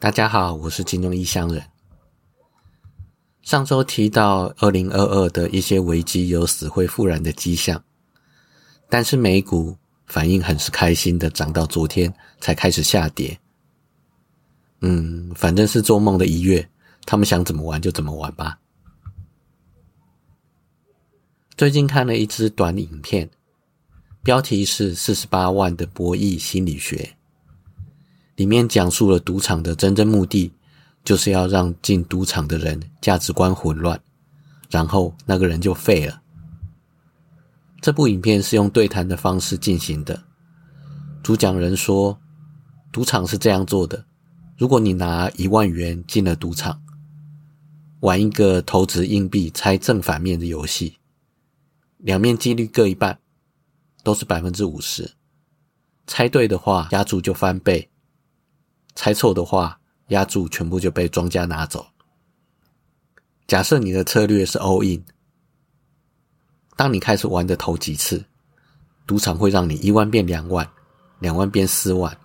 大家好，我是金融异乡人。上周提到二零二二的一些危机有死灰复燃的迹象，但是美股反应很是开心的，涨到昨天才开始下跌。嗯，反正是做梦的一月，他们想怎么玩就怎么玩吧。最近看了一支短影片，标题是《四十八万的博弈心理学》。里面讲述了赌场的真正目的，就是要让进赌场的人价值观混乱，然后那个人就废了。这部影片是用对谈的方式进行的。主讲人说，赌场是这样做的：如果你拿一万元进了赌场，玩一个投掷硬币猜正反面的游戏，两面几率各一半，都是百分之五十，猜对的话，押注就翻倍。猜错的话，押注全部就被庄家拿走。假设你的策略是 all in，当你开始玩的头几次，赌场会让你一万变两万，两万变四万，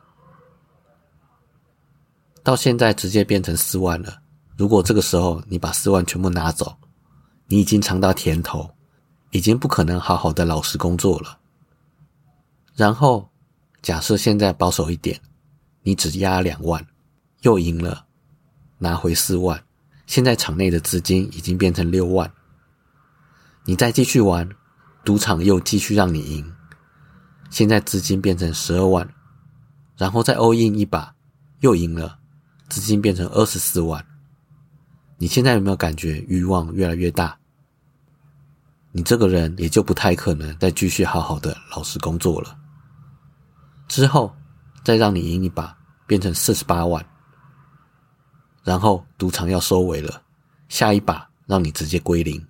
到现在直接变成四万了。如果这个时候你把四万全部拿走，你已经尝到甜头，已经不可能好好的老实工作了。然后假设现在保守一点。你只押两万，又赢了，拿回四万。现在场内的资金已经变成六万，你再继续玩，赌场又继续让你赢。现在资金变成十二万，然后再 all in 一把，又赢了，资金变成二十四万。你现在有没有感觉欲望越来越大？你这个人也就不太可能再继续好好的老实工作了。之后。再让你赢一把，变成四十八万，然后赌场要收尾了，下一把让你直接归零。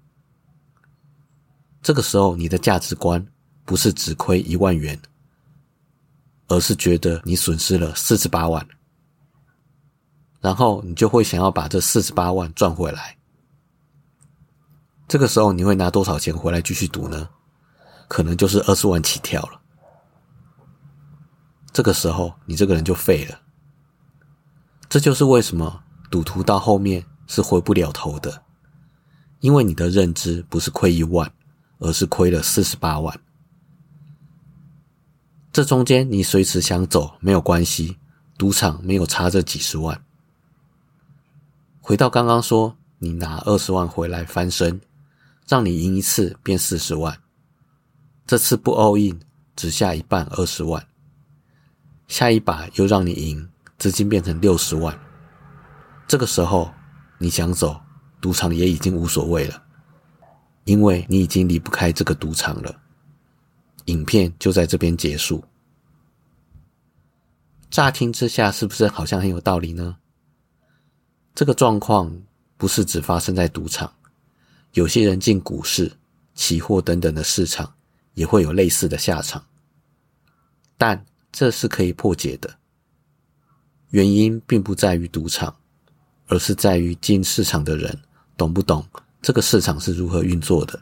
这个时候，你的价值观不是只亏一万元，而是觉得你损失了四十八万，然后你就会想要把这四十八万赚回来。这个时候，你会拿多少钱回来继续赌呢？可能就是二十万起跳了。这个时候，你这个人就废了。这就是为什么赌徒到后面是回不了头的，因为你的认知不是亏一万，而是亏了四十八万。这中间你随时想走没有关系，赌场没有差这几十万。回到刚刚说，你拿二十万回来翻身，让你赢一次变四十万，这次不 all in，只下一半二十万。下一把又让你赢，资金变成六十万。这个时候你想走，赌场也已经无所谓了，因为你已经离不开这个赌场了。影片就在这边结束。乍听之下，是不是好像很有道理呢？这个状况不是只发生在赌场，有些人进股市、期货等等的市场，也会有类似的下场。但这是可以破解的，原因并不在于赌场，而是在于进市场的人懂不懂这个市场是如何运作的，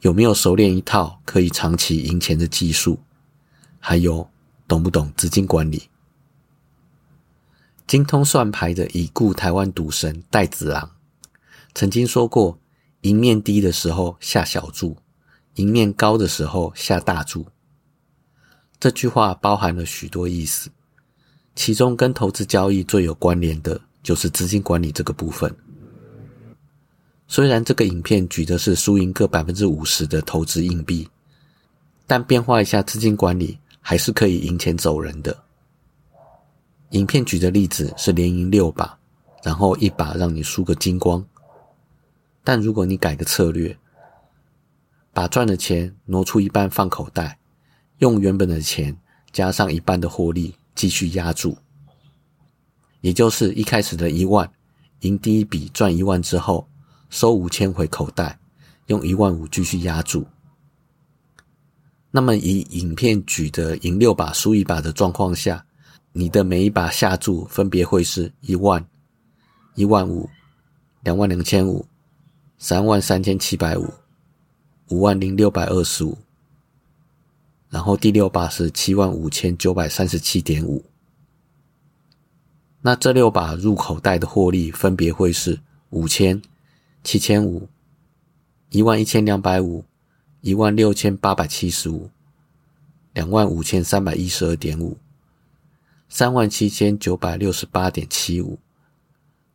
有没有熟练一套可以长期赢钱的技术，还有懂不懂资金管理。精通算牌的已故台湾赌神戴子昂曾经说过：“赢面低的时候下小注，赢面高的时候下大注。”这句话包含了许多意思，其中跟投资交易最有关联的就是资金管理这个部分。虽然这个影片举的是输赢各百分之五十的投资硬币，但变化一下资金管理，还是可以赢钱走人的。影片举的例子是连赢六把，然后一把让你输个精光。但如果你改个策略，把赚的钱挪出一半放口袋。用原本的钱加上一半的获利继续压注，也就是一开始的一万赢第一笔赚一万之后收五千回口袋，用一万五继续压注。那么以影片举的赢六把输一把的状况下，你的每一把下注分别会是一万、一万五、两万两千五、三万三千七百五、五万零六百二十五。然后第六把是七万五千九百三十七点五，那这六把入口袋的获利分别会是五千、七千五、一万一千两百五、一万六千八百七十五、两万五千三百一十二点五、三万七千九百六十八点七五。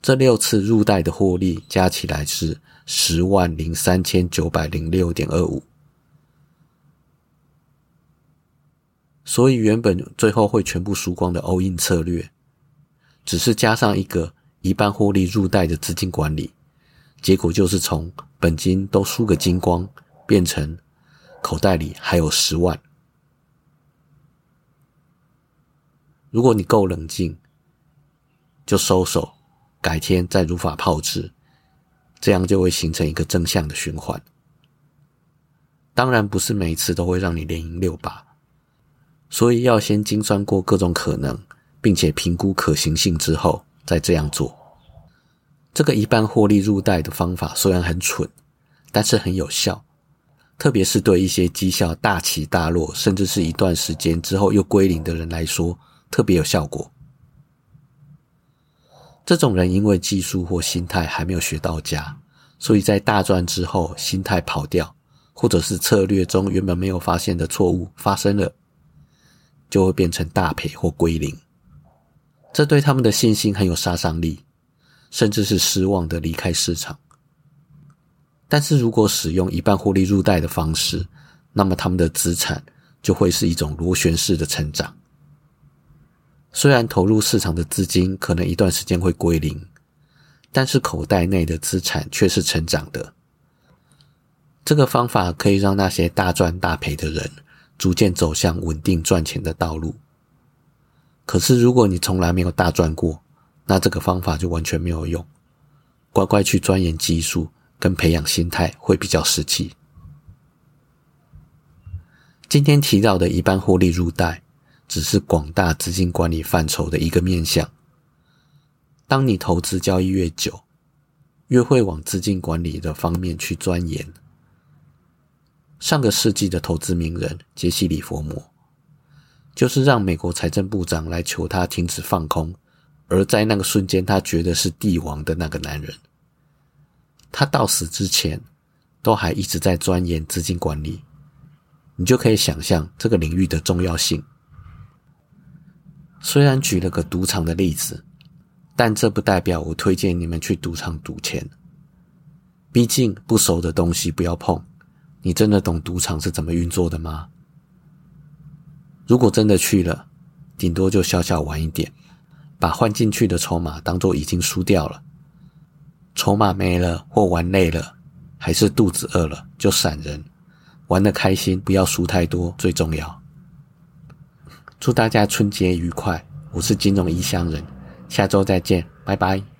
这六次入袋的获利加起来是十万零三千九百零六点二五。所以原本最后会全部输光的 all in 策略，只是加上一个一半获利入袋的资金管理，结果就是从本金都输个精光，变成口袋里还有十万。如果你够冷静，就收手，改天再如法炮制，这样就会形成一个正向的循环。当然不是每次都会让你连赢六把。所以要先精算过各种可能，并且评估可行性之后再这样做。这个一半获利入袋的方法虽然很蠢，但是很有效，特别是对一些绩效大起大落，甚至是一段时间之后又归零的人来说，特别有效果。这种人因为技术或心态还没有学到家，所以在大赚之后心态跑掉，或者是策略中原本没有发现的错误发生了。就会变成大赔或归零，这对他们的信心很有杀伤力，甚至是失望的离开市场。但是如果使用一半获利入袋的方式，那么他们的资产就会是一种螺旋式的成长。虽然投入市场的资金可能一段时间会归零，但是口袋内的资产却是成长的。这个方法可以让那些大赚大赔的人。逐渐走向稳定赚钱的道路。可是，如果你从来没有大赚过，那这个方法就完全没有用。乖乖去钻研技术跟培养心态会比较实际。今天提到的一半获利入袋，只是广大资金管理范畴的一个面向。当你投资交易越久，越会往资金管理的方面去钻研。上个世纪的投资名人杰西·里佛摩，就是让美国财政部长来求他停止放空，而在那个瞬间，他觉得是帝王的那个男人。他到死之前，都还一直在钻研资金管理。你就可以想象这个领域的重要性。虽然举了个赌场的例子，但这不代表我推荐你们去赌场赌钱。毕竟不熟的东西不要碰。你真的懂赌场是怎么运作的吗？如果真的去了，顶多就小小玩一点，把换进去的筹码当做已经输掉了。筹码没了或玩累了，还是肚子饿了就闪人，玩的开心，不要输太多最重要。祝大家春节愉快！我是金融异乡人，下周再见，拜拜。